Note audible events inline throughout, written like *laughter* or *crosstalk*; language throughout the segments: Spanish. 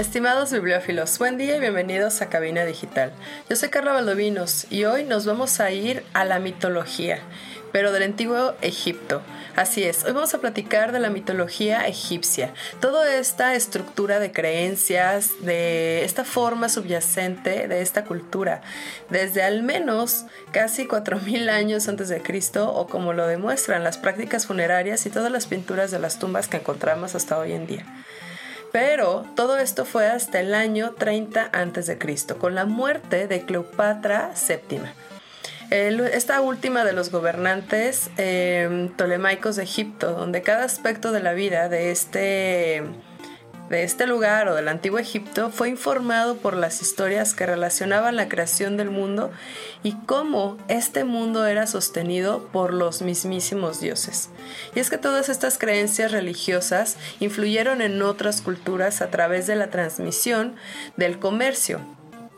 Estimados bibliófilos, buen día y bienvenidos a Cabina Digital. Yo soy Carla Valdovinos y hoy nos vamos a ir a la mitología, pero del antiguo Egipto. Así es, hoy vamos a platicar de la mitología egipcia, toda esta estructura de creencias, de esta forma subyacente de esta cultura, desde al menos casi 4.000 años antes de Cristo o como lo demuestran las prácticas funerarias y todas las pinturas de las tumbas que encontramos hasta hoy en día. Pero todo esto fue hasta el año 30 a.C., con la muerte de Cleopatra VII. esta última de los gobernantes eh, tolemaicos de Egipto, donde cada aspecto de la vida de este de este lugar o del antiguo Egipto fue informado por las historias que relacionaban la creación del mundo y cómo este mundo era sostenido por los mismísimos dioses. Y es que todas estas creencias religiosas influyeron en otras culturas a través de la transmisión del comercio,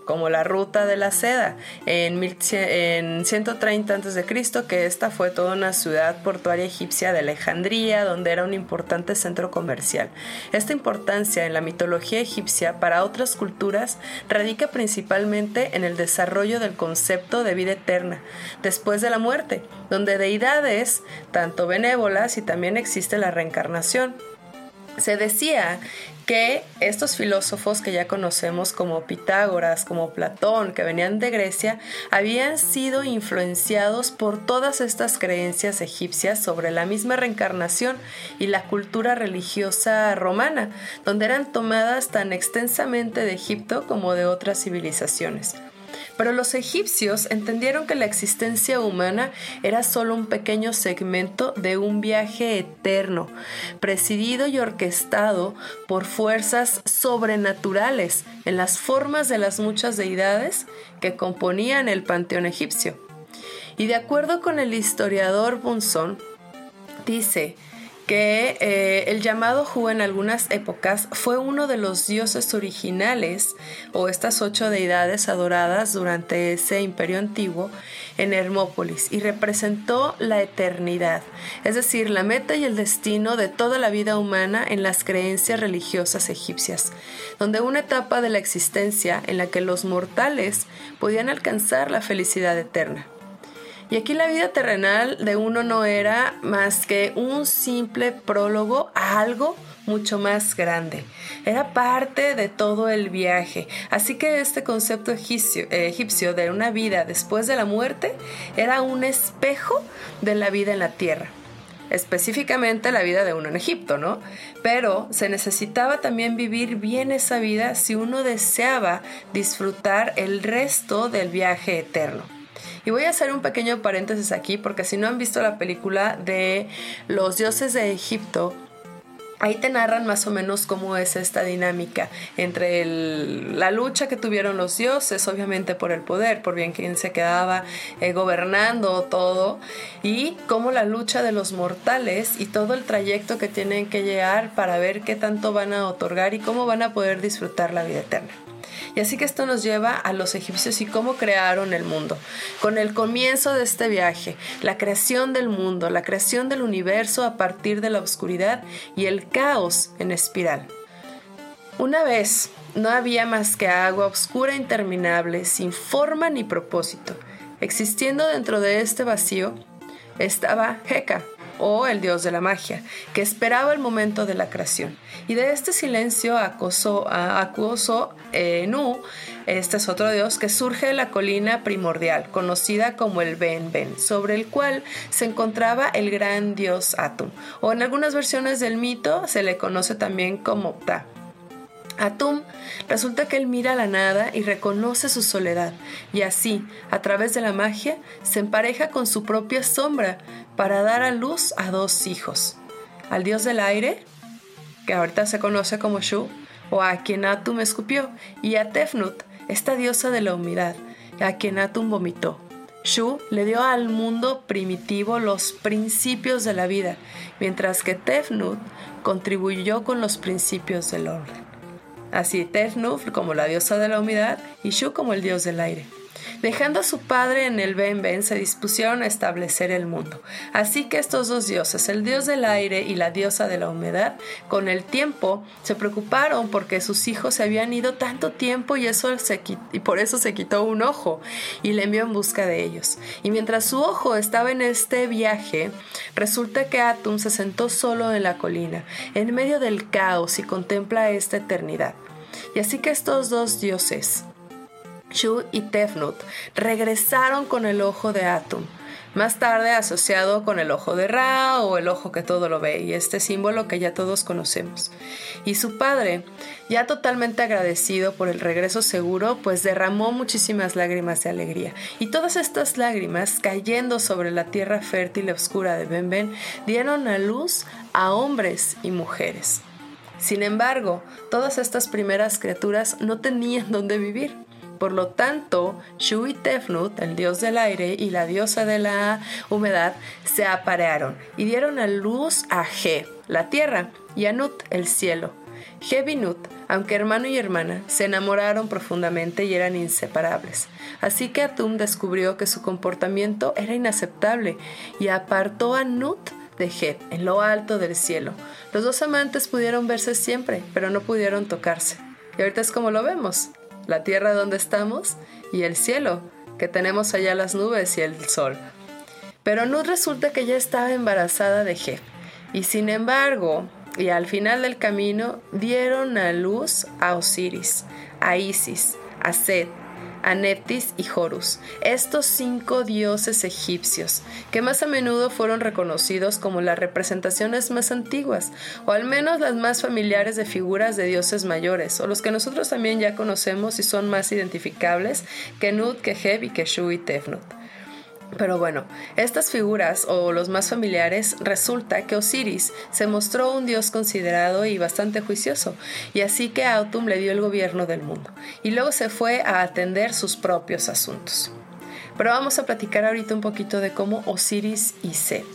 como la ruta de la seda en, en 130 a.C., que esta fue toda una ciudad portuaria egipcia de Alejandría, donde era un importante centro comercial. Esta importancia en la mitología egipcia para otras culturas radica principalmente en el desarrollo del concepto de vida eterna después de la muerte, donde deidades, tanto benévolas y también existe la reencarnación. Se decía que estos filósofos que ya conocemos como Pitágoras, como Platón, que venían de Grecia, habían sido influenciados por todas estas creencias egipcias sobre la misma reencarnación y la cultura religiosa romana, donde eran tomadas tan extensamente de Egipto como de otras civilizaciones. Pero los egipcios entendieron que la existencia humana era solo un pequeño segmento de un viaje eterno, presidido y orquestado por fuerzas sobrenaturales en las formas de las muchas deidades que componían el panteón egipcio. Y de acuerdo con el historiador Bunson, dice que eh, el llamado Hu en algunas épocas fue uno de los dioses originales o estas ocho deidades adoradas durante ese imperio antiguo en Hermópolis y representó la eternidad, es decir, la meta y el destino de toda la vida humana en las creencias religiosas egipcias, donde una etapa de la existencia en la que los mortales podían alcanzar la felicidad eterna. Y aquí la vida terrenal de uno no era más que un simple prólogo a algo mucho más grande. Era parte de todo el viaje. Así que este concepto egipcio, egipcio, de una vida después de la muerte era un espejo de la vida en la tierra. Específicamente la vida de uno en Egipto, ¿no? Pero se necesitaba también vivir bien esa vida si uno deseaba disfrutar el resto del viaje eterno. Y voy a hacer un pequeño paréntesis aquí porque si no han visto la película de los dioses de Egipto, ahí te narran más o menos cómo es esta dinámica entre la lucha que tuvieron los dioses, obviamente por el poder, por bien quien se quedaba eh, gobernando todo, y cómo la lucha de los mortales y todo el trayecto que tienen que llegar para ver qué tanto van a otorgar y cómo van a poder disfrutar la vida eterna. Y así que esto nos lleva a los egipcios y cómo crearon el mundo. Con el comienzo de este viaje, la creación del mundo, la creación del universo a partir de la oscuridad y el caos en espiral. Una vez no había más que agua oscura interminable, sin forma ni propósito. Existiendo dentro de este vacío estaba Heka, o el dios de la magia, que esperaba el momento de la creación. Y de este silencio acosó, acusó eh, este es otro dios, que surge de la colina primordial, conocida como el Ben Ben, sobre el cual se encontraba el gran dios Atum, o en algunas versiones del mito se le conoce también como Ptah. Atum resulta que él mira la nada y reconoce su soledad, y así, a través de la magia, se empareja con su propia sombra para dar a luz a dos hijos, al dios del aire, que ahorita se conoce como Shu, o a quien Atum escupió, y a Tefnut, esta diosa de la humedad, a quien Atum vomitó. Shu le dio al mundo primitivo los principios de la vida, mientras que Tefnut contribuyó con los principios del orden. Así Tefnut como la diosa de la humedad y Shu como el dios del aire. Dejando a su padre en el Ben Ben, se dispusieron a establecer el mundo. Así que estos dos dioses, el dios del aire y la diosa de la humedad, con el tiempo se preocuparon porque sus hijos se habían ido tanto tiempo y, eso se, y por eso se quitó un ojo y le envió en busca de ellos. Y mientras su ojo estaba en este viaje, resulta que Atum se sentó solo en la colina, en medio del caos y contempla esta eternidad. Y así que estos dos dioses, Shu y Tefnut regresaron con el ojo de Atum, más tarde asociado con el ojo de Ra o el ojo que todo lo ve, y este símbolo que ya todos conocemos. Y su padre, ya totalmente agradecido por el regreso seguro, pues derramó muchísimas lágrimas de alegría. Y todas estas lágrimas, cayendo sobre la tierra fértil y oscura de Benben, dieron a luz a hombres y mujeres. Sin embargo, todas estas primeras criaturas no tenían dónde vivir. Por lo tanto, Shu y Tefnut, el dios del aire y la diosa de la humedad, se aparearon y dieron a luz a Ge, la tierra, y a Nut, el cielo. Ge y Nut, aunque hermano y hermana, se enamoraron profundamente y eran inseparables. Así que Atum descubrió que su comportamiento era inaceptable y apartó a Nut de Ge en lo alto del cielo. Los dos amantes pudieron verse siempre, pero no pudieron tocarse. Y ahorita es como lo vemos la tierra donde estamos y el cielo, que tenemos allá las nubes y el sol. Pero Nut resulta que ya estaba embarazada de Jeb, y sin embargo, y al final del camino, dieron a luz a Osiris, a Isis, a Set, Aneptis y Horus, estos cinco dioses egipcios, que más a menudo fueron reconocidos como las representaciones más antiguas, o al menos las más familiares de figuras de dioses mayores, o los que nosotros también ya conocemos y son más identificables que Nut, que Heb y que Shu y Tefnut. Pero bueno, estas figuras o los más familiares resulta que Osiris se mostró un dios considerado y bastante juicioso, y así que Autumn le dio el gobierno del mundo, y luego se fue a atender sus propios asuntos. Pero vamos a platicar ahorita un poquito de cómo Osiris y Set,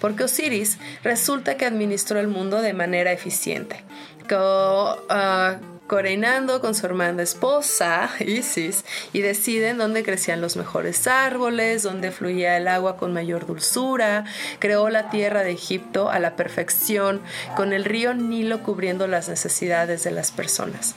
porque Osiris resulta que administró el mundo de manera eficiente. Ah, coronando con su hermana esposa, *laughs* Isis, y deciden dónde crecían los mejores árboles, dónde fluía el agua con mayor dulzura, creó la tierra de Egipto a la perfección, con el río Nilo cubriendo las necesidades de las personas.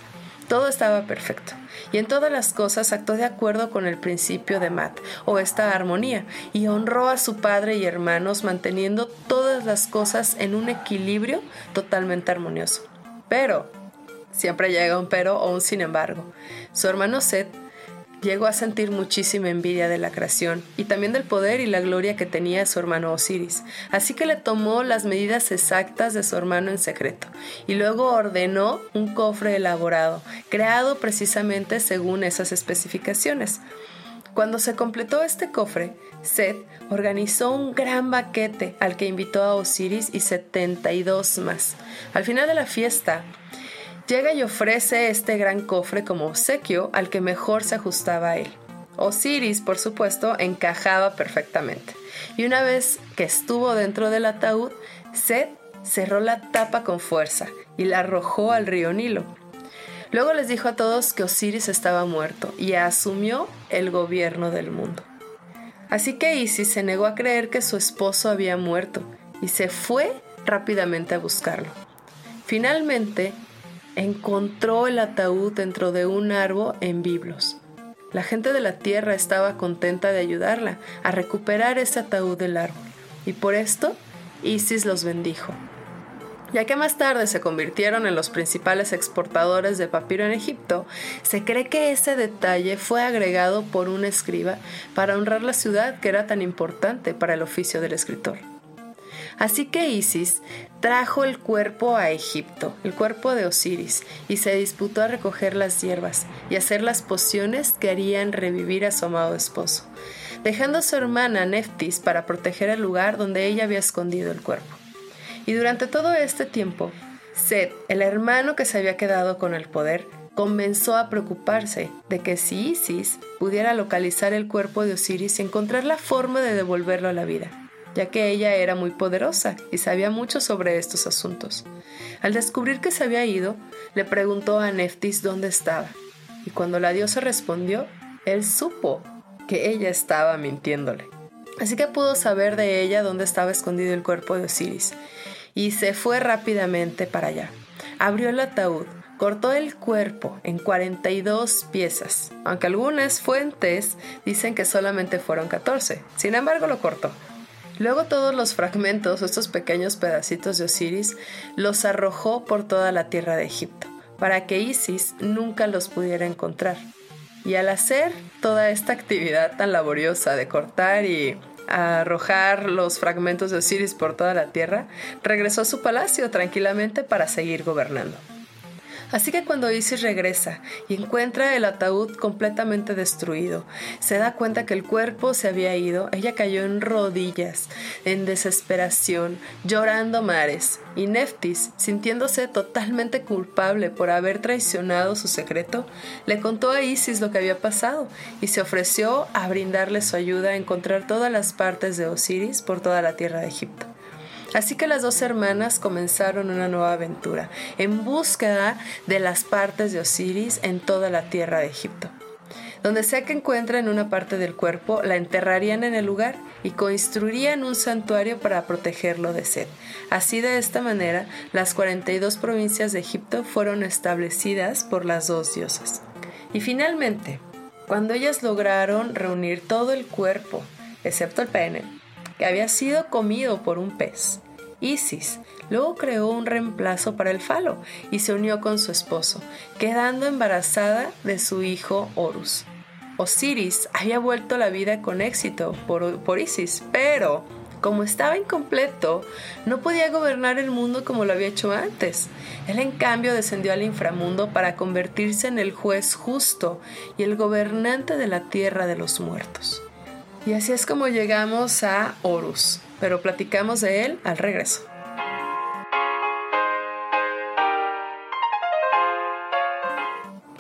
Todo estaba perfecto, y en todas las cosas actuó de acuerdo con el principio de Mat, o esta armonía, y honró a su padre y hermanos manteniendo todas las cosas en un equilibrio totalmente armonioso. Pero Siempre llega un pero o un sin embargo. Su hermano Seth llegó a sentir muchísima envidia de la creación y también del poder y la gloria que tenía su hermano Osiris, así que le tomó las medidas exactas de su hermano en secreto y luego ordenó un cofre elaborado, creado precisamente según esas especificaciones. Cuando se completó este cofre, Seth organizó un gran baquete al que invitó a Osiris y 72 más. Al final de la fiesta, Llega y ofrece este gran cofre como obsequio al que mejor se ajustaba a él. Osiris, por supuesto, encajaba perfectamente. Y una vez que estuvo dentro del ataúd, Seth cerró la tapa con fuerza y la arrojó al río Nilo. Luego les dijo a todos que Osiris estaba muerto y asumió el gobierno del mundo. Así que Isis se negó a creer que su esposo había muerto y se fue rápidamente a buscarlo. Finalmente, encontró el ataúd dentro de un árbol en Biblos. La gente de la tierra estaba contenta de ayudarla a recuperar ese ataúd del árbol, y por esto Isis los bendijo. Ya que más tarde se convirtieron en los principales exportadores de papiro en Egipto, se cree que ese detalle fue agregado por un escriba para honrar la ciudad que era tan importante para el oficio del escritor. Así que Isis trajo el cuerpo a Egipto, el cuerpo de Osiris, y se disputó a recoger las hierbas y hacer las pociones que harían revivir a su amado esposo, dejando a su hermana Neftis para proteger el lugar donde ella había escondido el cuerpo. Y durante todo este tiempo, Seth, el hermano que se había quedado con el poder, comenzó a preocuparse de que si Isis pudiera localizar el cuerpo de Osiris y encontrar la forma de devolverlo a la vida, ya que ella era muy poderosa y sabía mucho sobre estos asuntos. Al descubrir que se había ido, le preguntó a Neftis dónde estaba, y cuando la diosa respondió, él supo que ella estaba mintiéndole. Así que pudo saber de ella dónde estaba escondido el cuerpo de Osiris, y se fue rápidamente para allá. Abrió el ataúd, cortó el cuerpo en 42 piezas, aunque algunas fuentes dicen que solamente fueron 14. Sin embargo, lo cortó. Luego todos los fragmentos, estos pequeños pedacitos de Osiris, los arrojó por toda la tierra de Egipto, para que Isis nunca los pudiera encontrar. Y al hacer toda esta actividad tan laboriosa de cortar y arrojar los fragmentos de Osiris por toda la tierra, regresó a su palacio tranquilamente para seguir gobernando. Así que cuando Isis regresa y encuentra el ataúd completamente destruido, se da cuenta que el cuerpo se había ido, ella cayó en rodillas, en desesperación, llorando mares, y Neftis, sintiéndose totalmente culpable por haber traicionado su secreto, le contó a Isis lo que había pasado y se ofreció a brindarle su ayuda a encontrar todas las partes de Osiris por toda la tierra de Egipto. Así que las dos hermanas comenzaron una nueva aventura, en búsqueda de las partes de Osiris en toda la tierra de Egipto. Donde sea que encuentren una parte del cuerpo, la enterrarían en el lugar y construirían un santuario para protegerlo de sed. Así de esta manera, las 42 provincias de Egipto fueron establecidas por las dos diosas. Y finalmente, cuando ellas lograron reunir todo el cuerpo, excepto el pene, que había sido comido por un pez, Isis. Luego creó un reemplazo para el falo y se unió con su esposo, quedando embarazada de su hijo Horus. Osiris había vuelto a la vida con éxito por, por Isis, pero como estaba incompleto, no podía gobernar el mundo como lo había hecho antes. Él en cambio descendió al inframundo para convertirse en el juez justo y el gobernante de la tierra de los muertos. Y así es como llegamos a Horus, pero platicamos de él al regreso.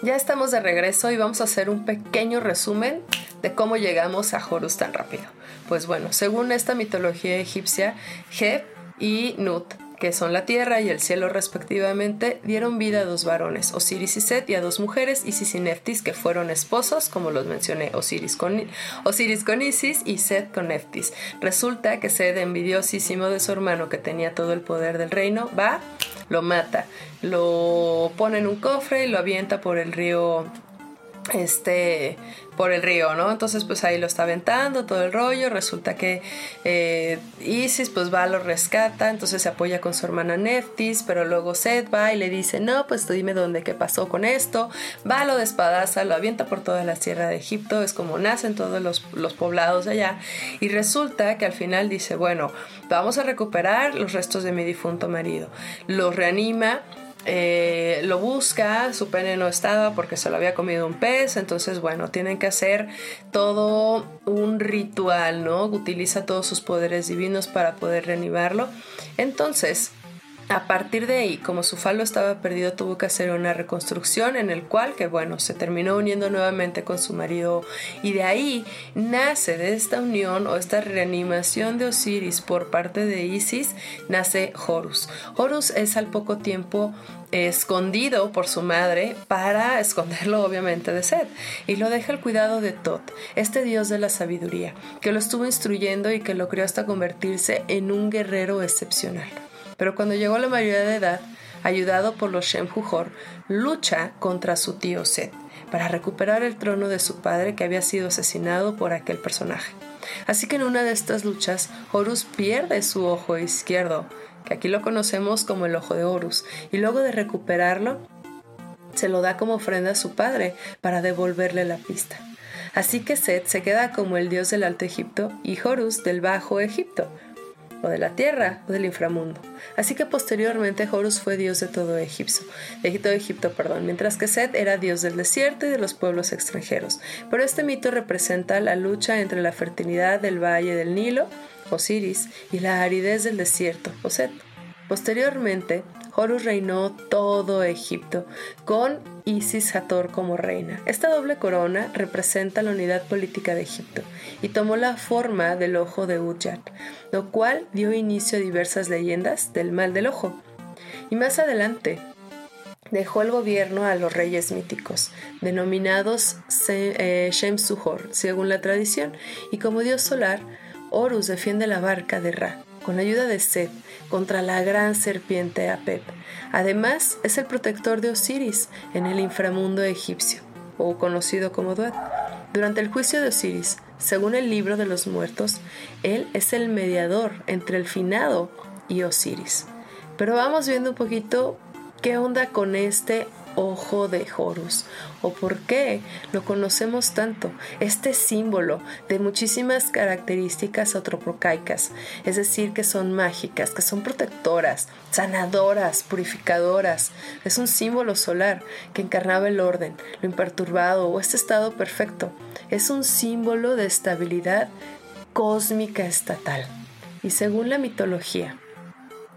Ya estamos de regreso y vamos a hacer un pequeño resumen de cómo llegamos a Horus tan rápido. Pues bueno, según esta mitología egipcia, Heb y Nut que son la tierra y el cielo respectivamente, dieron vida a dos varones, Osiris y Set, y a dos mujeres, Isis y Neftis, que fueron esposos, como los mencioné, Osiris con, Osiris con Isis y Set con Neftis. Resulta que Set, envidiosísimo de su hermano que tenía todo el poder del reino, va, lo mata, lo pone en un cofre y lo avienta por el río este por el río, ¿no? Entonces pues ahí lo está aventando todo el rollo, resulta que eh, Isis pues va, lo rescata, entonces se apoya con su hermana Neftis, pero luego Seth va y le dice, no, pues tú dime dónde, qué pasó con esto, va, lo despadaza, lo avienta por toda la sierra de Egipto, es como nacen todos los, los poblados de allá, y resulta que al final dice, bueno, vamos a recuperar los restos de mi difunto marido, los reanima, eh, lo busca, su pene no estaba porque se lo había comido un pez, entonces bueno, tienen que hacer todo un ritual, ¿no? Utiliza todos sus poderes divinos para poder reanimarlo. Entonces, a partir de ahí, como su falo estaba perdido, tuvo que hacer una reconstrucción en el cual, que bueno, se terminó uniendo nuevamente con su marido y de ahí nace de esta unión o esta reanimación de Osiris por parte de Isis, nace Horus. Horus es al poco tiempo escondido por su madre para esconderlo obviamente de Seth y lo deja al cuidado de Tot, este dios de la sabiduría, que lo estuvo instruyendo y que lo creó hasta convertirse en un guerrero excepcional. Pero cuando llegó a la mayoría de edad, ayudado por los Shemhujor, lucha contra su tío Set para recuperar el trono de su padre que había sido asesinado por aquel personaje. Así que en una de estas luchas, Horus pierde su ojo izquierdo, que aquí lo conocemos como el ojo de Horus, y luego de recuperarlo, se lo da como ofrenda a su padre para devolverle la pista. Así que Set se queda como el dios del Alto Egipto y Horus del Bajo Egipto, o de la tierra, o del inframundo. Así que posteriormente Horus fue dios de todo Egipto, de todo Egipto, perdón, mientras que Set era dios del desierto y de los pueblos extranjeros. Pero este mito representa la lucha entre la fertilidad del valle del Nilo, Osiris, y la aridez del desierto, o Set. Posteriormente, Horus reinó todo Egipto, con Isis Hathor como reina. Esta doble corona representa la unidad política de Egipto y tomó la forma del ojo de Udyat, lo cual dio inicio a diversas leyendas del mal del ojo. Y más adelante, dejó el gobierno a los reyes míticos, denominados eh, Shem-Suhor, según la tradición, y como dios solar, Horus defiende la barca de Ra, con ayuda de Seth, contra la gran serpiente Apep. Además, es el protector de Osiris en el inframundo egipcio, o conocido como Duat. Durante el juicio de Osiris, según el libro de los muertos, él es el mediador entre el finado y Osiris. Pero vamos viendo un poquito qué onda con este ojo de Horus o por qué lo conocemos tanto. Este símbolo de muchísimas características antropocaicas, es decir, que son mágicas, que son protectoras, sanadoras, purificadoras. Es un símbolo solar que encarnaba el orden, lo imperturbado o este estado perfecto. Es un símbolo de estabilidad cósmica estatal. Y según la mitología,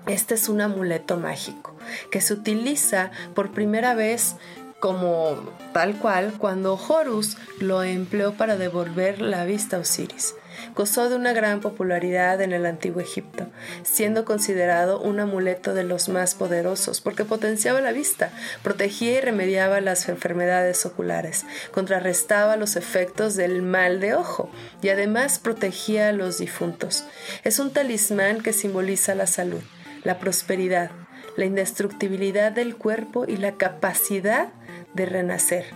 este es un amuleto mágico que se utiliza por primera vez como tal cual cuando Horus lo empleó para devolver la vista a Osiris. Gozó de una gran popularidad en el antiguo Egipto, siendo considerado un amuleto de los más poderosos porque potenciaba la vista, protegía y remediaba las enfermedades oculares, contrarrestaba los efectos del mal de ojo y además protegía a los difuntos. Es un talismán que simboliza la salud, la prosperidad, la indestructibilidad del cuerpo y la capacidad de renacer.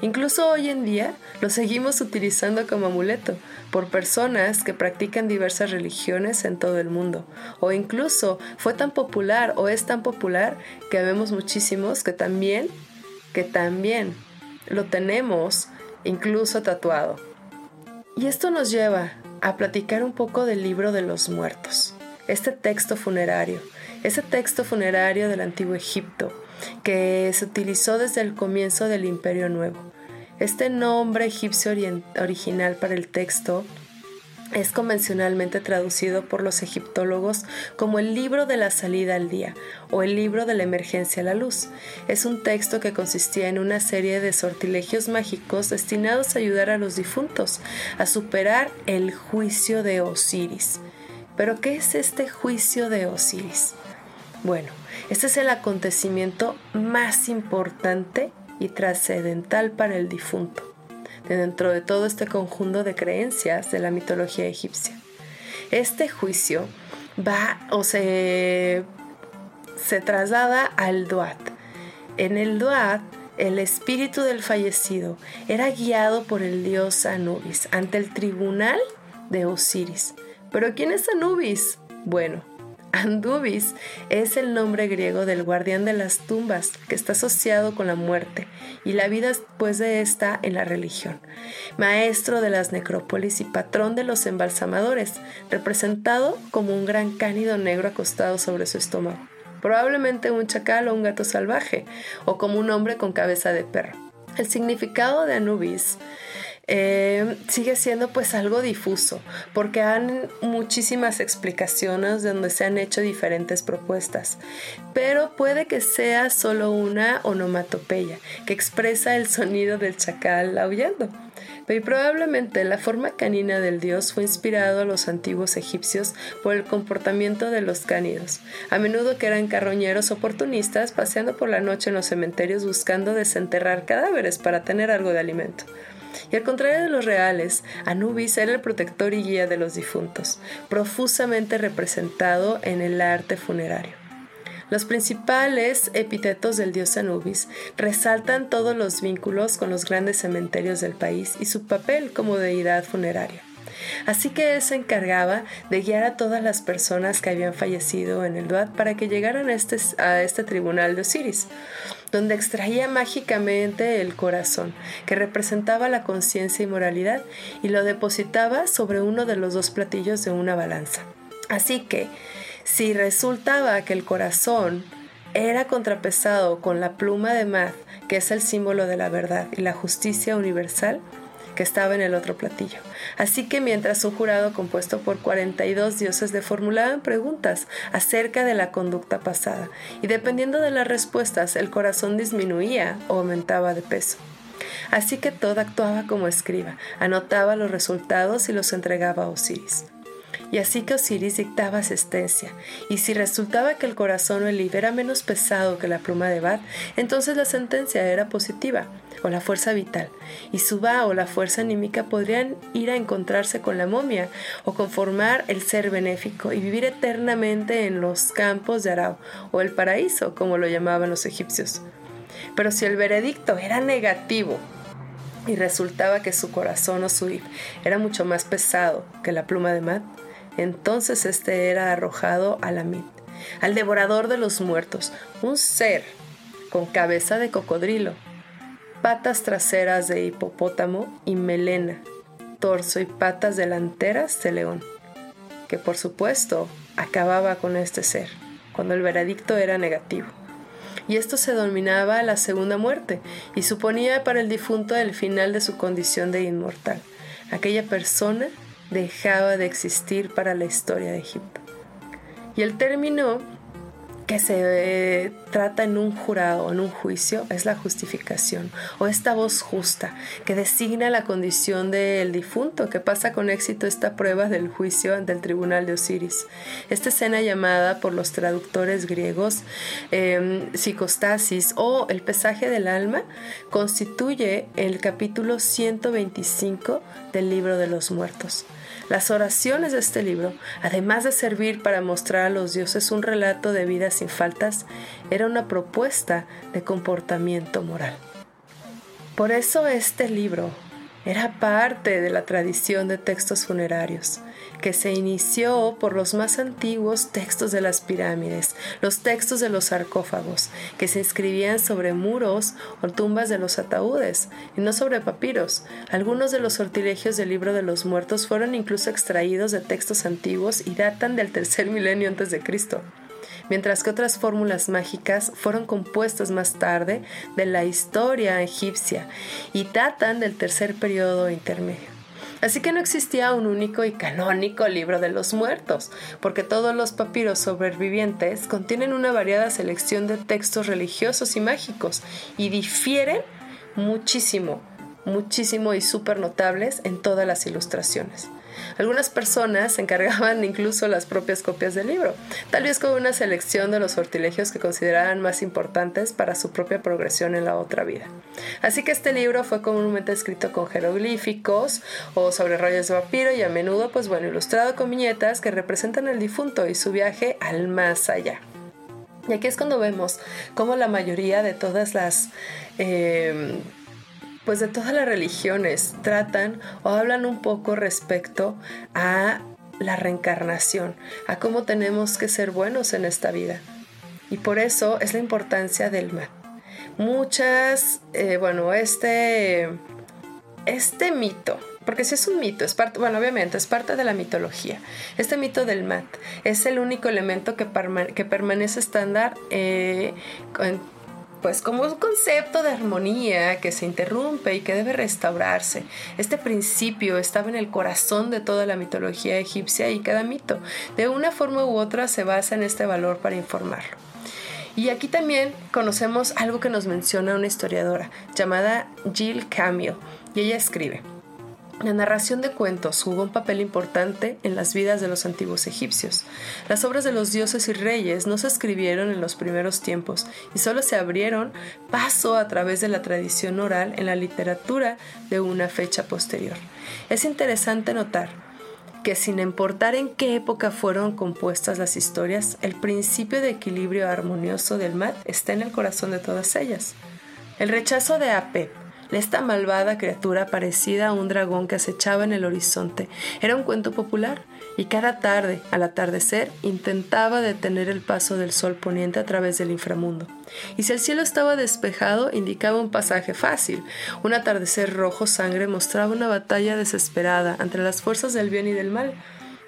Incluso hoy en día lo seguimos utilizando como amuleto por personas que practican diversas religiones en todo el mundo. O incluso fue tan popular o es tan popular que vemos muchísimos que también, que también lo tenemos incluso tatuado. Y esto nos lleva a platicar un poco del libro de los muertos este texto funerario, ese texto funerario del antiguo Egipto, que se utilizó desde el comienzo del Imperio Nuevo. Este nombre egipcio original para el texto es convencionalmente traducido por los egiptólogos como el libro de la salida al día o el libro de la emergencia a la luz. Es un texto que consistía en una serie de sortilegios mágicos destinados a ayudar a los difuntos a superar el juicio de Osiris. Pero ¿qué es este juicio de Osiris? Bueno, este es el acontecimiento más importante y trascendental para el difunto, dentro de todo este conjunto de creencias de la mitología egipcia. Este juicio va o se, se traslada al Duat. En el Duat, el espíritu del fallecido era guiado por el dios Anubis ante el tribunal de Osiris ¿Pero quién es Anubis? Bueno, Anubis es el nombre griego del guardián de las tumbas, que está asociado con la muerte y la vida después de esta en la religión. Maestro de las necrópolis y patrón de los embalsamadores, representado como un gran cánido negro acostado sobre su estómago. Probablemente un chacal o un gato salvaje, o como un hombre con cabeza de perro. El significado de Anubis eh, sigue siendo pues algo difuso, porque han muchísimas explicaciones donde se han hecho diferentes propuestas, pero puede que sea solo una onomatopeya que expresa el sonido del chacal aullando. Y probablemente la forma canina del dios fue inspirado a los antiguos egipcios por el comportamiento de los cánidos, a menudo que eran carroñeros oportunistas paseando por la noche en los cementerios buscando desenterrar cadáveres para tener algo de alimento. Y al contrario de los reales, Anubis era el protector y guía de los difuntos, profusamente representado en el arte funerario. Los principales epítetos del dios Anubis resaltan todos los vínculos con los grandes cementerios del país y su papel como deidad funeraria. Así que él se encargaba de guiar a todas las personas que habían fallecido en el Duat para que llegaran a este, a este tribunal de Osiris, donde extraía mágicamente el corazón, que representaba la conciencia y moralidad, y lo depositaba sobre uno de los dos platillos de una balanza. Así que, si resultaba que el corazón era contrapesado con la pluma de Math, que es el símbolo de la verdad y la justicia universal, que estaba en el otro platillo. Así que mientras un jurado compuesto por 42 dioses le formulaban preguntas acerca de la conducta pasada, y dependiendo de las respuestas el corazón disminuía o aumentaba de peso. Así que todo actuaba como escriba, anotaba los resultados y los entregaba a Osiris. Y así que Osiris dictaba asistencia, y si resultaba que el corazón o el era menos pesado que la pluma de Bat, entonces la sentencia era positiva, o la fuerza vital, y su Ba o la fuerza anímica podrían ir a encontrarse con la momia, o conformar el ser benéfico y vivir eternamente en los campos de Arao, o el paraíso, como lo llamaban los egipcios. Pero si el veredicto era negativo, y resultaba que su corazón o su ib era mucho más pesado que la pluma de Mat, entonces este era arrojado a la mit, al devorador de los muertos, un ser con cabeza de cocodrilo, patas traseras de hipopótamo y melena, torso y patas delanteras de león, que por supuesto acababa con este ser, cuando el veredicto era negativo. Y esto se denominaba la segunda muerte, y suponía para el difunto el final de su condición de inmortal. Aquella persona dejaba de existir para la historia de Egipto. Y el término que se eh, trata en un jurado, en un juicio, es la justificación o esta voz justa que designa la condición del difunto que pasa con éxito esta prueba del juicio ante el tribunal de Osiris. Esta escena llamada por los traductores griegos eh, psicostasis o el pesaje del alma constituye el capítulo 125 del libro de los muertos. Las oraciones de este libro, además de servir para mostrar a los dioses un relato de vida sin faltas, era una propuesta de comportamiento moral. Por eso este libro era parte de la tradición de textos funerarios, que se inició por los más antiguos textos de las pirámides, los textos de los sarcófagos, que se inscribían sobre muros o tumbas de los ataúdes, y no sobre papiros. Algunos de los sortilegios del libro de los muertos fueron incluso extraídos de textos antiguos y datan del tercer milenio antes de Cristo mientras que otras fórmulas mágicas fueron compuestas más tarde de la historia egipcia y datan del tercer periodo intermedio. Así que no existía un único y canónico libro de los muertos, porque todos los papiros sobrevivientes contienen una variada selección de textos religiosos y mágicos y difieren muchísimo, muchísimo y súper notables en todas las ilustraciones. Algunas personas se encargaban incluso las propias copias del libro, tal vez con una selección de los sortilegios que consideraban más importantes para su propia progresión en la otra vida. Así que este libro fue comúnmente escrito con jeroglíficos o sobre rollos de papiro y a menudo, pues bueno, ilustrado con viñetas que representan al difunto y su viaje al más allá. Y aquí es cuando vemos cómo la mayoría de todas las... Eh, pues de todas las religiones tratan o hablan un poco respecto a la reencarnación, a cómo tenemos que ser buenos en esta vida. Y por eso es la importancia del mat. Muchas, eh, bueno, este, este mito, porque si es un mito, es parte, bueno, obviamente es parte de la mitología. Este mito del mat es el único elemento que, permanece estándar eh, pues como un concepto de armonía que se interrumpe y que debe restaurarse. Este principio estaba en el corazón de toda la mitología egipcia y cada mito, de una forma u otra, se basa en este valor para informarlo. Y aquí también conocemos algo que nos menciona una historiadora llamada Jill Camille, y ella escribe, la narración de cuentos jugó un papel importante en las vidas de los antiguos egipcios. Las obras de los dioses y reyes no se escribieron en los primeros tiempos y solo se abrieron paso a través de la tradición oral en la literatura de una fecha posterior. Es interesante notar que sin importar en qué época fueron compuestas las historias, el principio de equilibrio armonioso del mat está en el corazón de todas ellas. El rechazo de Apep esta malvada criatura parecida a un dragón que acechaba en el horizonte era un cuento popular y cada tarde, al atardecer, intentaba detener el paso del sol poniente a través del inframundo. Y si el cielo estaba despejado, indicaba un pasaje fácil. Un atardecer rojo sangre mostraba una batalla desesperada entre las fuerzas del bien y del mal.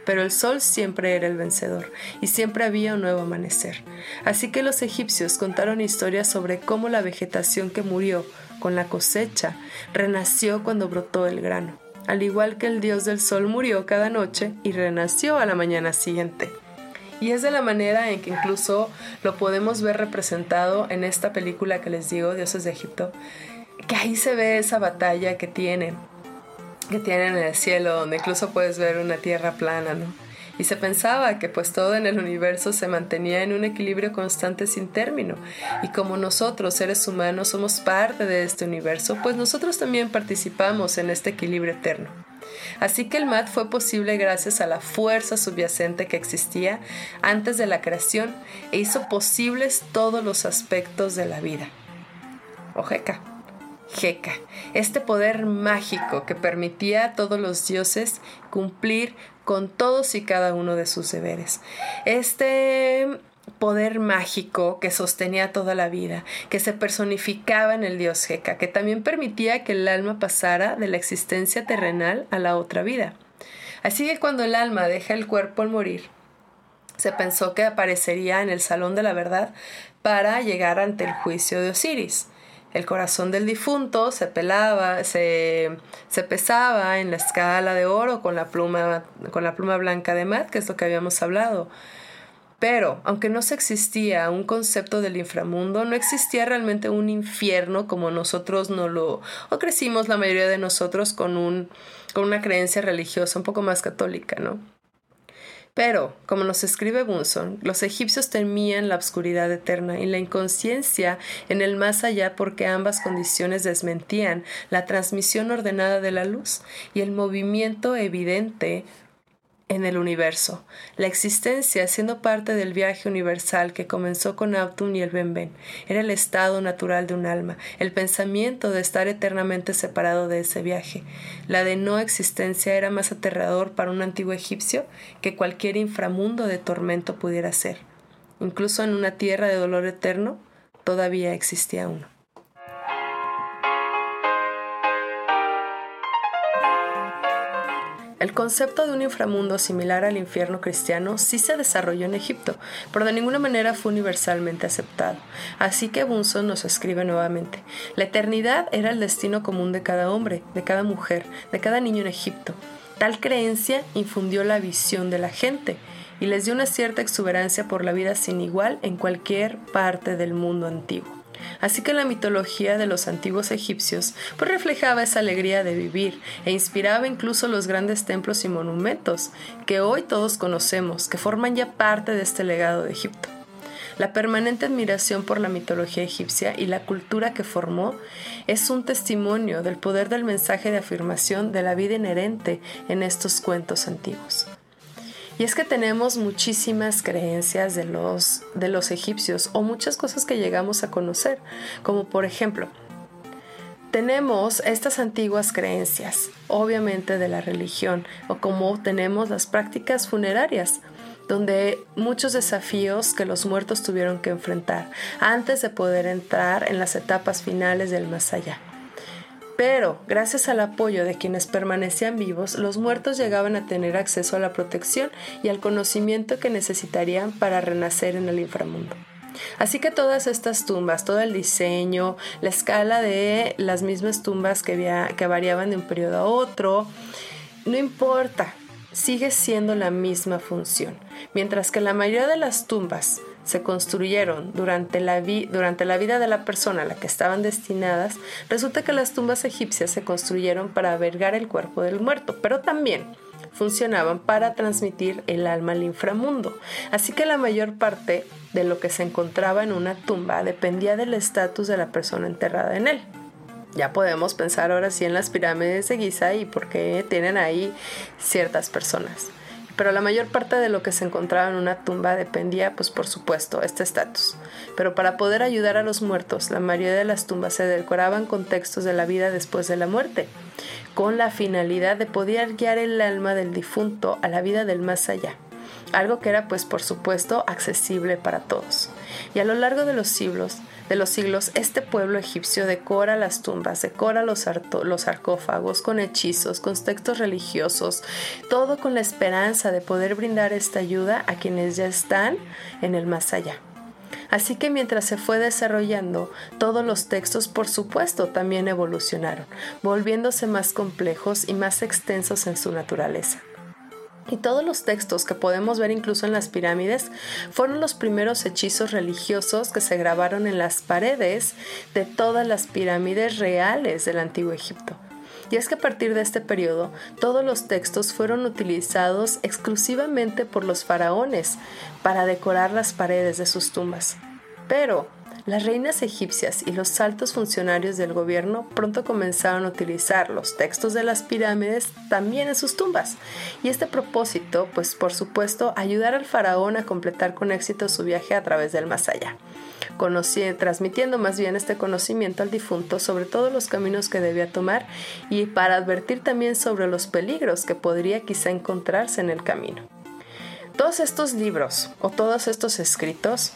pero el sol siempre era el vencedor y siempre había un nuevo amanecer. Así que los egipcios contaron historias sobre cómo la vegetación que murió con la cosecha renació cuando brotó el grano, al igual que el dios del sol murió cada noche y renació a la mañana siguiente. Y es de la manera en que incluso lo podemos ver representado en esta película que les digo, Dioses de Egipto, que ahí se ve esa batalla que tienen, que tienen en el cielo, donde incluso puedes ver una tierra plana, ¿no? Y se pensaba que pues todo en el universo se mantenía en un equilibrio constante sin término. Y como nosotros, seres humanos, somos parte de este universo, pues nosotros también participamos en este equilibrio eterno. Así que el MAT fue posible gracias a la fuerza subyacente que existía antes de la creación e hizo posibles todos los aspectos de la vida. Ojeca. Jeca, este poder mágico que permitía a todos los dioses cumplir con todos y cada uno de sus deberes. Este poder mágico que sostenía toda la vida, que se personificaba en el dios Heka, que también permitía que el alma pasara de la existencia terrenal a la otra vida. Así que cuando el alma deja el cuerpo al morir, se pensó que aparecería en el salón de la verdad para llegar ante el juicio de Osiris. El corazón del difunto se pelaba, se, se pesaba en la escala de oro con la pluma, con la pluma blanca de Mat, que es lo que habíamos hablado. Pero, aunque no se existía un concepto del inframundo, no existía realmente un infierno como nosotros no lo, o crecimos la mayoría de nosotros con, un, con una creencia religiosa un poco más católica, ¿no? Pero, como nos escribe Bunson, los egipcios temían la oscuridad eterna y la inconsciencia en el más allá porque ambas condiciones desmentían la transmisión ordenada de la luz y el movimiento evidente en el universo, la existencia siendo parte del viaje universal que comenzó con Autun y el Benben, era el estado natural de un alma, el pensamiento de estar eternamente separado de ese viaje. La de no existencia era más aterrador para un antiguo egipcio que cualquier inframundo de tormento pudiera ser. Incluso en una tierra de dolor eterno, todavía existía uno. El concepto de un inframundo similar al infierno cristiano sí se desarrolló en Egipto, pero de ninguna manera fue universalmente aceptado. Así que Bunson nos escribe nuevamente, la eternidad era el destino común de cada hombre, de cada mujer, de cada niño en Egipto. Tal creencia infundió la visión de la gente y les dio una cierta exuberancia por la vida sin igual en cualquier parte del mundo antiguo. Así que la mitología de los antiguos egipcios pues reflejaba esa alegría de vivir e inspiraba incluso los grandes templos y monumentos que hoy todos conocemos, que forman ya parte de este legado de Egipto. La permanente admiración por la mitología egipcia y la cultura que formó es un testimonio del poder del mensaje de afirmación de la vida inherente en estos cuentos antiguos. Y es que tenemos muchísimas creencias de los, de los egipcios o muchas cosas que llegamos a conocer, como por ejemplo, tenemos estas antiguas creencias, obviamente de la religión, o como tenemos las prácticas funerarias, donde muchos desafíos que los muertos tuvieron que enfrentar antes de poder entrar en las etapas finales del más allá. Pero, gracias al apoyo de quienes permanecían vivos, los muertos llegaban a tener acceso a la protección y al conocimiento que necesitarían para renacer en el inframundo. Así que todas estas tumbas, todo el diseño, la escala de las mismas tumbas que, variaban de un periodo a otro, no importa, sigue siendo la misma función. Mientras que la mayoría de las tumbas se construyeron durante la, vida de la persona a la que estaban destinadas, resulta que las tumbas egipcias se construyeron para albergar el cuerpo del muerto, pero también funcionaban para transmitir el alma al inframundo. Así que la mayor parte de lo que se encontraba en una tumba dependía del estatus de la persona enterrada en él. Ya podemos pensar ahora sí en las pirámides de Giza y por qué tienen ahí ciertas personas pero la mayor parte de lo que se encontraba en una tumba dependía, pues por supuesto, este estatus. Pero para poder ayudar a los muertos, la mayoría de las tumbas se decoraban con textos de la vida después de la muerte, con la finalidad de poder guiar el alma del difunto a la vida del más allá algo que era pues por supuesto accesible para todos. Y a lo largo de los siglos, de los siglos, este pueblo egipcio decora las tumbas, decora los, los sarcófagos con hechizos, con textos religiosos, todo con la esperanza de poder brindar esta ayuda a quienes ya están en el más allá. Así que mientras se fue desarrollando, todos los textos por supuesto también evolucionaron, volviéndose más complejos y más extensos en su naturaleza. Y todos los textos que podemos ver incluso en las pirámides fueron los primeros hechizos religiosos que se grabaron en las paredes de todas las pirámides reales del antiguo Egipto. Y es que a partir de este periodo, todos los textos fueron utilizados exclusivamente por los faraones para decorar las paredes de sus tumbas. Pero las reinas egipcias y los altos funcionarios del gobierno pronto comenzaron a utilizar los textos de las pirámides también en sus tumbas. Y este propósito, pues por supuesto, ayudar al faraón a completar con éxito su viaje a través del más allá. transmitiendo más bien este conocimiento al difunto sobre todos los caminos que debía tomar y para advertir también sobre los peligros que podría quizá encontrarse en el camino. Todos estos libros o todos estos escritos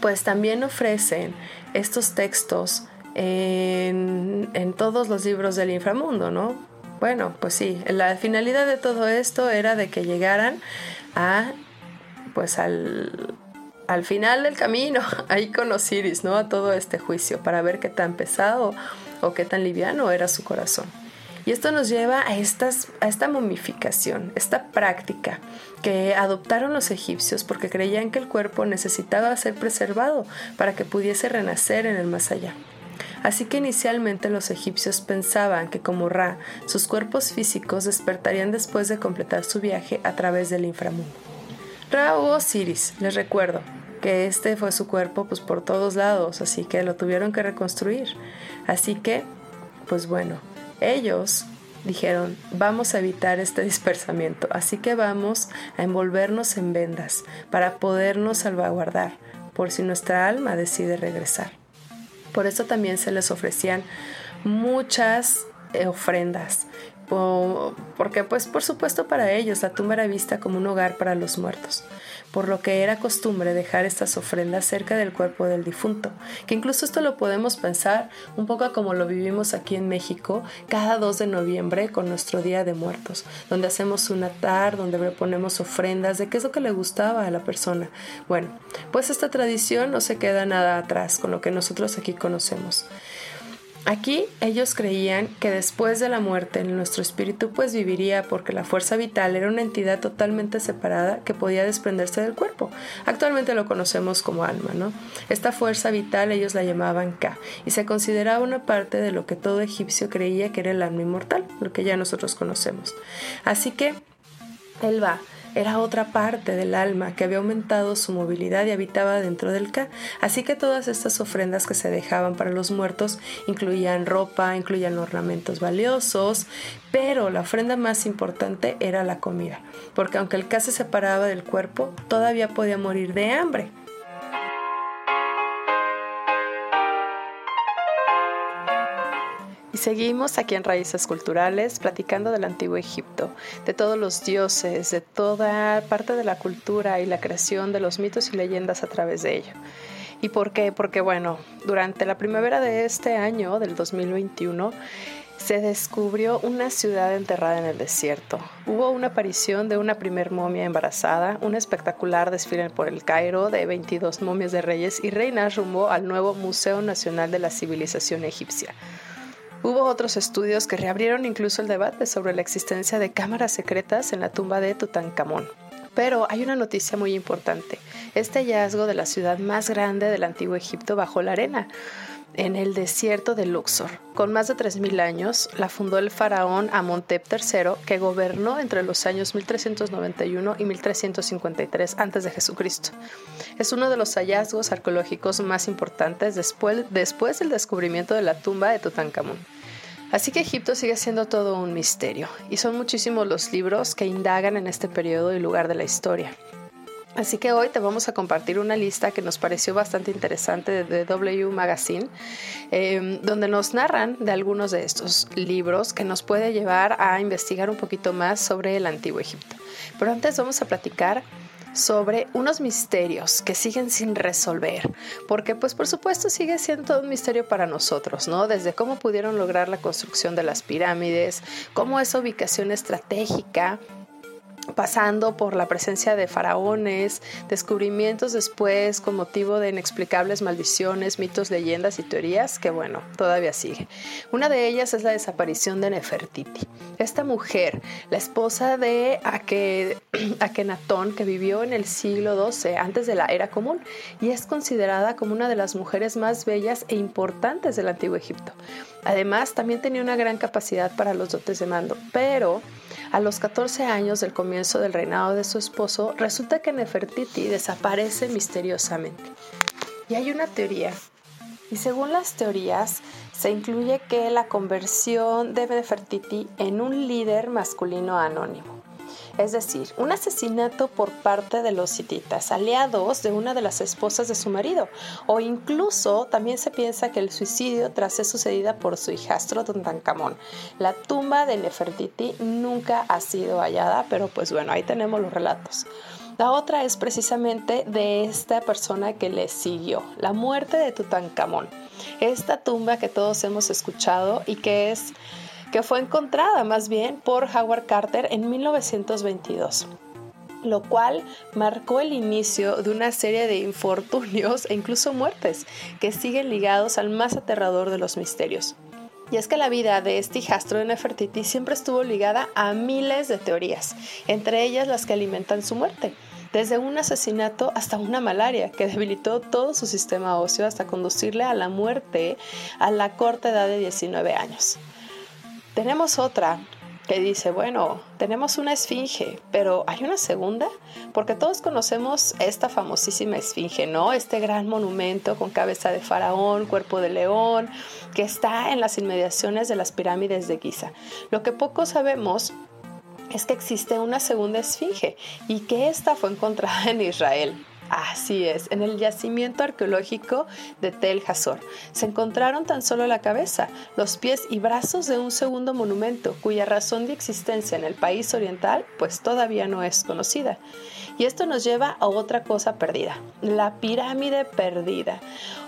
pues también ofrecen estos textos en, todos los libros del inframundo, ¿no? Bueno, pues sí, la finalidad de todo esto era de que llegaran a, pues al, al final del camino, *laughs* ahí con ¿no? A todo este juicio, para ver qué tan pesado o qué tan liviano era su corazón. Y esto nos lleva a, esta momificación, esta práctica que adoptaron los egipcios porque creían que el cuerpo necesitaba ser preservado para que pudiese renacer en el más allá. Así que inicialmente los egipcios pensaban que como Ra, sus cuerpos físicos despertarían después de completar su viaje a través del inframundo. Ra o Osiris, les recuerdo que este fue su cuerpo pues por todos lados, así que lo tuvieron que reconstruir. Así que, pues bueno, ellos dijeron, vamos a evitar este dispersamiento, así que vamos a envolvernos en vendas para podernos salvaguardar por si nuestra alma decide regresar. Por eso también se les ofrecían muchas eh, porque pues por supuesto para ellos la tumba era vista como un hogar para los muertos por lo que era costumbre dejar estas ofrendas cerca del cuerpo del difunto, que incluso esto lo podemos pensar un poco como lo vivimos aquí en México cada 2 de noviembre con nuestro Día de Muertos, donde hacemos un altar, donde ponemos ofrendas de qué es lo que le gustaba a la persona. Bueno, pues esta tradición no se queda nada atrás con lo que nosotros aquí conocemos. Aquí ellos creían que después de la muerte nuestro espíritu pues viviría porque la fuerza vital era una entidad totalmente separada que podía desprenderse del cuerpo. Actualmente lo conocemos como alma, ¿no? Esta fuerza vital ellos la llamaban Ka y se consideraba una parte de lo que todo egipcio creía que era el alma inmortal, lo que ya nosotros conocemos. Así que él va era otra parte del alma que había aumentado su movilidad y habitaba dentro del Ka. Así que todas estas ofrendas que se dejaban para los muertos incluían ropa, incluían ornamentos valiosos, pero la ofrenda más importante era la comida, porque aunque el Ka se separaba del cuerpo, todavía podía morir de hambre. Y seguimos aquí en Raíces Culturales platicando del antiguo Egipto, de todos los dioses, de toda parte de la cultura y la creación de los mitos y leyendas a través de ello. ¿Y por qué? Porque bueno, durante la primavera de este año, del 2021, se descubrió una ciudad enterrada en el desierto. Hubo una aparición de una primer momia embarazada, un espectacular desfile por el Cairo de 22 momias de reyes y reinas rumbo al nuevo Museo Nacional de la Civilización Egipcia. Hubo otros estudios que reabrieron incluso el debate sobre la existencia de cámaras secretas en la tumba de Tutankamón. Pero hay una noticia muy importante. Este hallazgo de la ciudad más grande del antiguo Egipto bajo la arena, en el desierto de Luxor. Con más de 3.000 años, la fundó el faraón Amontep III, que gobernó entre los años 1391 y 1353 a.C. Es uno de los hallazgos arqueológicos más importantes después, después del descubrimiento de la tumba de Tutankamón. Así que Egipto sigue siendo todo un misterio, y son muchísimos los libros que indagan en este periodo y lugar de la historia. Así que hoy te vamos a compartir una lista que nos pareció bastante interesante de W Magazine, em, donde nos narran de algunos de estos libros que nos puede llevar a investigar un poquito más sobre el antiguo Egipto. Pero antes vamos a platicar sobre unos misterios que siguen sin resolver, porque pues por supuesto sigue siendo un misterio para nosotros, ¿no? Desde cómo pudieron lograr la construcción de las pirámides, cómo esa ubicación estratégica pasando por la presencia de faraones, descubrimientos después con motivo de inexplicables maldiciones, mitos, leyendas y teorías que bueno, todavía sigue. Una de ellas es la desaparición de Nefertiti. Esta mujer, la esposa de *clears throat* Akenatón, que vivió en el siglo XII antes de la era común y es considerada como una de las mujeres más bellas e importantes del antiguo Egipto. Además, también tenía una gran capacidad para los dotes de mando, pero a los 14 años del comienzo del reinado de su esposo, resulta que Nefertiti desaparece misteriosamente. Y hay una teoría, y según las teorías, se incluye que la conversión de Nefertiti en un líder masculino anónimo es decir, un asesinato por parte de los hititas, aliados de una de las esposas de su marido, o incluso también se piensa que el suicidio tras ser sucedida por su hijastro Tutankamón. La tumba de Nefertiti nunca ha sido hallada, pero pues bueno, ahí tenemos los relatos. La otra es precisamente de esta persona que le siguió, la muerte de Tutankamón. Esta tumba que todos hemos escuchado y que es que fue encontrada más bien por Howard Carter en 1922 lo cual marcó el inicio de una serie de infortunios e incluso muertes que siguen ligados al más aterrador de los misterios. Y es que la vida de este hijastro de Nefertiti siempre estuvo ligada a miles de teorías, entre ellas las que alimentan su muerte, desde un asesinato hasta una malaria que debilitó todo su sistema óseo hasta conducirle a la muerte a la corta edad de 19 años. Tenemos otra que dice, bueno, tenemos una esfinge, pero ¿hay una segunda? Porque todos conocemos esta famosísima esfinge, ¿no? Este gran monumento con cabeza de faraón, cuerpo de león, que está en las inmediaciones de las pirámides de Giza. Lo que poco sabemos es que existe una segunda esfinge y que esta fue encontrada en Israel. Así es, en el yacimiento arqueológico de Tel Hazor se encontraron tan solo la cabeza, los pies y brazos de un segundo monumento cuya razón de existencia en el país oriental pues todavía no es conocida. Y esto nos lleva a otra cosa perdida, la pirámide perdida.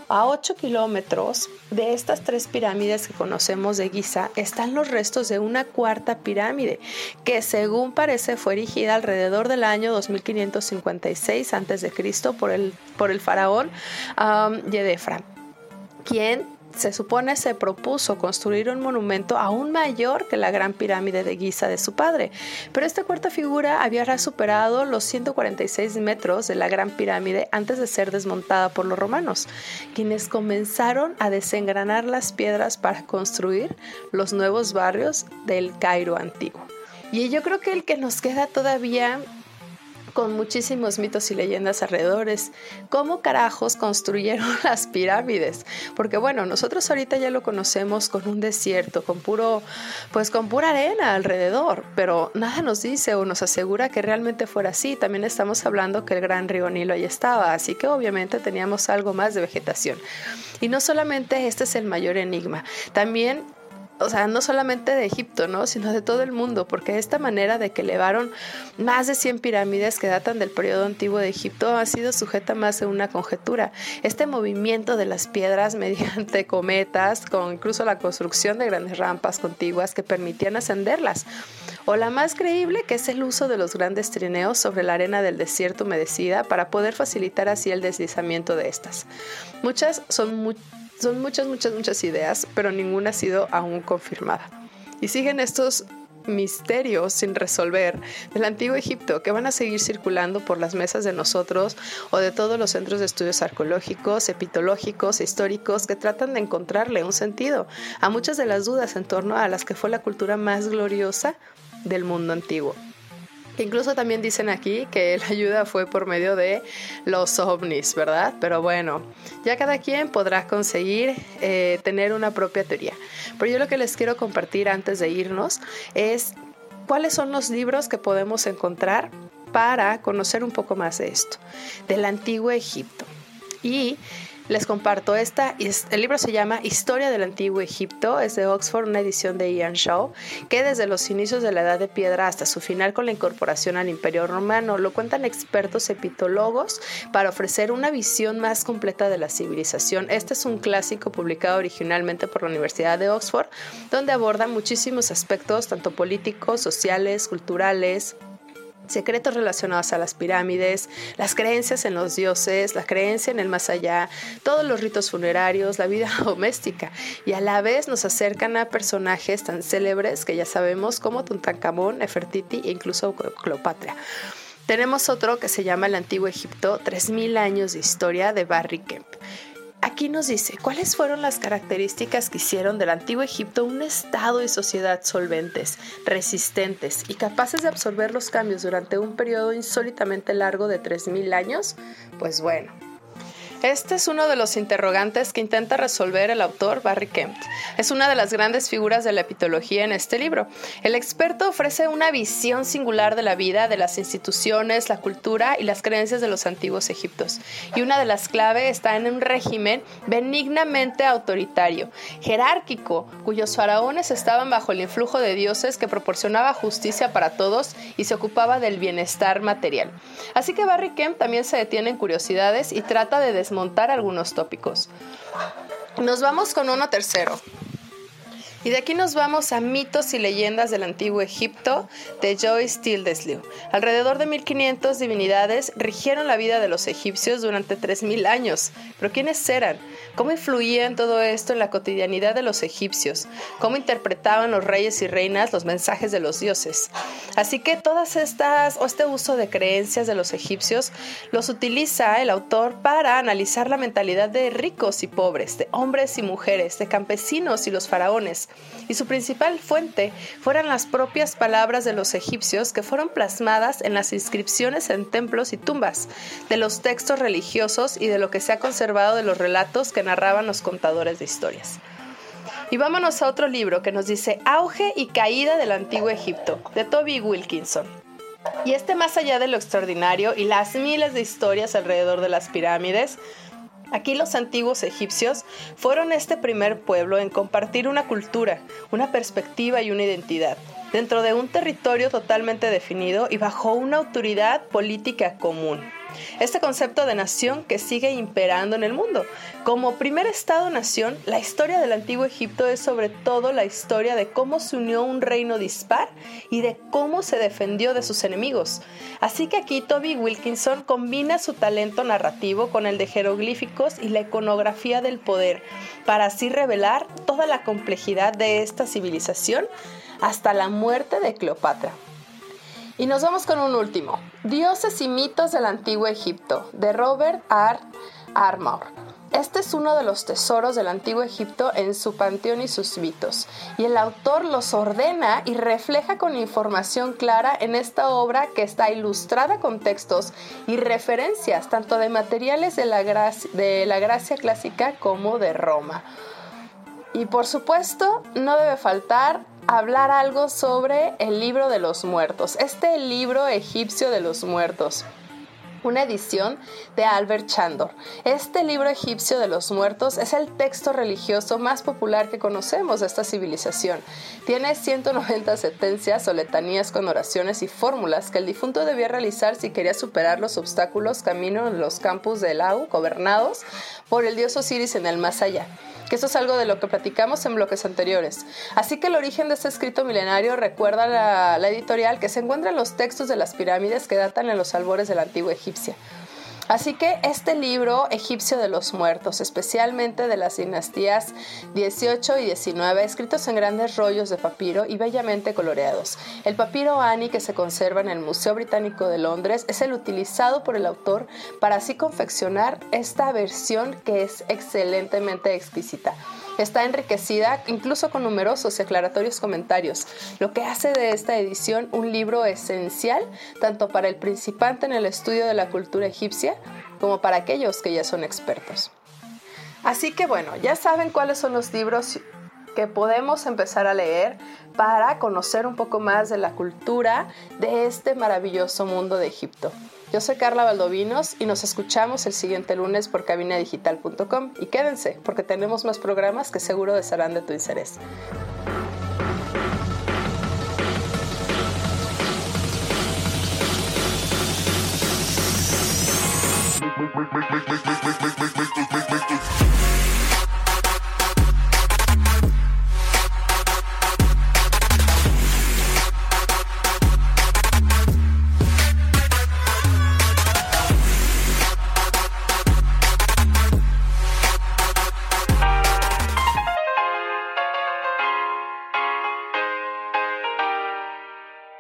A 8 kilómetros de estas tres pirámides que conocemos de Giza están los restos de una cuarta pirámide que según parece fue erigida alrededor del año 2556 a.C. por el, por el faraón um, Yedefra, quien se supone se propuso construir un monumento aún mayor que la gran pirámide de Giza de su padre, pero esta cuarta figura había superado los 146 metros de la gran pirámide antes de ser desmontada por los romanos, quienes comenzaron a desengranar las piedras para construir los nuevos barrios del Cairo antiguo. Y yo creo que el que nos queda todavía con muchísimos mitos y leyendas alrededores. ¿Cómo carajos construyeron *laughs* las pirámides? Porque bueno, nosotros ahorita ya lo conocemos con un desierto, con puro, pues con pura arena alrededor, pero nada nos dice o nos asegura que realmente fuera así. También estamos hablando que el gran río Nilo ahí estaba, así que obviamente teníamos algo más de vegetación. Y no solamente este es el mayor enigma, también o sea, no solamente de Egipto, ¿no? Sino de todo el mundo, porque esta manera de que elevaron más de 100 pirámides que datan del periodo antiguo de Egipto ha sido sujeta más a una conjetura. Este movimiento de las piedras *laughs* mediante cometas, con incluso la construcción de grandes rampas contiguas que permitían ascenderlas. O la más creíble, que es el uso de los grandes trineos sobre la arena del desierto humedecida para poder facilitar así el deslizamiento de estas. Muchas son muy son muchas, muchas, muchas ideas, pero ninguna ha sido aún confirmada. Y siguen estos misterios sin resolver del antiguo Egipto que van a seguir circulando por las mesas de nosotros o de todos los centros de estudios arqueológicos, epitológicos, históricos que tratan de encontrarle un sentido a muchas de las dudas en torno a las que fue la cultura más gloriosa del mundo antiguo. Incluso también dicen aquí que *laughs* la ayuda fue por medio de los ovnis, ¿verdad? Pero bueno, ya cada quien podrá conseguir eh, tener una propia teoría. Pero yo lo que les quiero compartir antes de irnos es cuáles son los libros que podemos encontrar para conocer un poco más de esto, del antiguo Egipto. Y les comparto esta. El libro se llama Historia del Antiguo Egipto, es de Oxford, una edición de Ian Shaw, que desde los inicios de la Edad de Piedra hasta su final con la incorporación al Imperio Romano lo cuentan expertos epitólogos para ofrecer una visión más completa de la civilización. Este es un clásico publicado originalmente por la Universidad de Oxford, donde aborda muchísimos aspectos, tanto políticos, sociales, culturales, secretos relacionados a las pirámides, las creencias en los dioses, la creencia en el más allá, todos los ritos funerarios, la vida *laughs* doméstica y a la vez nos acercan a personajes tan célebres que ya sabemos como Tutankamón, Nefertiti e incluso Cleopatra. Tenemos otro que se llama El Antiguo Egipto, 3000 años de historia de Barry Kemp. Aquí nos dice cuáles fueron las características que hicieron del antiguo Egipto un estado y sociedad solventes, resistentes y capaces de absorber los cambios durante un periodo insólitamente largo de 3.000 años. Pues bueno, este es uno de los interrogantes que intenta resolver el autor Barry Kemp. Es una de las grandes figuras de la epitología en este libro. El experto ofrece una visión singular de la vida, de las instituciones, la cultura y las creencias de los antiguos egiptos. Y una de las claves está en un régimen benignamente autoritario, jerárquico, cuyos faraones estaban bajo el influjo de dioses que proporcionaba justicia para todos y se ocupaba del bienestar material. Así que Barry Kemp también se detiene en curiosidades y trata de montar algunos tópicos. Nos vamos con uno tercero. Y de aquí nos vamos a mitos y leyendas del antiguo Egipto de Joyce Tildesley. Alrededor de 1500 divinidades rigieron la vida de los egipcios durante 3000 años. Pero ¿quiénes eran? ¿Cómo influía en todo esto en la cotidianidad de los egipcios? ¿Cómo interpretaban los reyes y reinas los mensajes de los dioses? Así que todas estas, o este uso de creencias de los egipcios, los utiliza el autor para analizar la mentalidad de ricos y pobres, de hombres y mujeres, de campesinos y los faraones. Y su principal fuente fueron las propias palabras de los egipcios que fueron plasmadas en las inscripciones en templos y tumbas, de los textos religiosos y de lo que se ha conservado de los relatos que narraban los contadores de historias. Y vámonos a otro libro que nos dice Auge y caída del antiguo Egipto, de Toby Wilkinson. Y este más allá de lo extraordinario y las miles de historias alrededor de las pirámides, Aquí los antiguos egipcios fueron este primer pueblo en compartir una cultura, una perspectiva y una identidad, dentro de un territorio totalmente definido y bajo una autoridad política común. Este concepto de nación que sigue imperando en el mundo. Como primer Estado-nación, la historia del antiguo Egipto es sobre todo la historia de cómo se unió un reino dispar y de cómo se defendió de sus enemigos. Así que aquí Toby Wilkinson combina su talento narrativo con el de jeroglíficos y la iconografía del poder, para así revelar toda la complejidad de esta civilización hasta la muerte de Cleopatra. Y nos vamos con un último, Dioses y mitos del antiguo Egipto, de Robert R. Armour. Este es uno de los tesoros del antiguo Egipto en su panteón y sus mitos, y el autor los ordena y refleja con información clara en esta obra que está ilustrada con textos y referencias tanto de materiales de la, de la Gracia clásica como de Roma. Y por supuesto, no debe faltar hablar algo sobre el libro de los muertos, este libro egipcio de los muertos una edición de Albert Chandor. Este libro egipcio de los muertos es el texto religioso más popular que conocemos de esta civilización. Tiene 190 sentencias o letanías con oraciones y fórmulas que el difunto debía realizar si quería superar los obstáculos camino en los campos de Lau, gobernados por el dios Osiris en el más allá que esto es algo de lo que platicamos en bloques anteriores. Así que el origen de este escrito milenario recuerda la, la editorial que se encuentra en los textos de las pirámides que datan en los albores de la antigua egipcia. Así que este libro egipcio de los muertos, especialmente de las dinastías 18 y 19, escritos en grandes rollos de papiro y bellamente coloreados. El papiro Ani que se conserva en el Museo Británico de Londres es el utilizado por el autor para así confeccionar esta versión que es excelentemente exquisita. Está enriquecida incluso con numerosos y aclaratorios comentarios, lo que hace de esta edición un libro esencial tanto para el principante en el estudio de la cultura egipcia como para aquellos que ya son expertos. Así que bueno, ya saben cuáles son los libros que podemos empezar a leer para conocer un poco más de la cultura de este maravilloso mundo de Egipto. Yo soy Carla Valdovinos y nos escuchamos el siguiente lunes por cabinadigital.com. Y quédense, porque tenemos más programas que seguro serán de tu interés.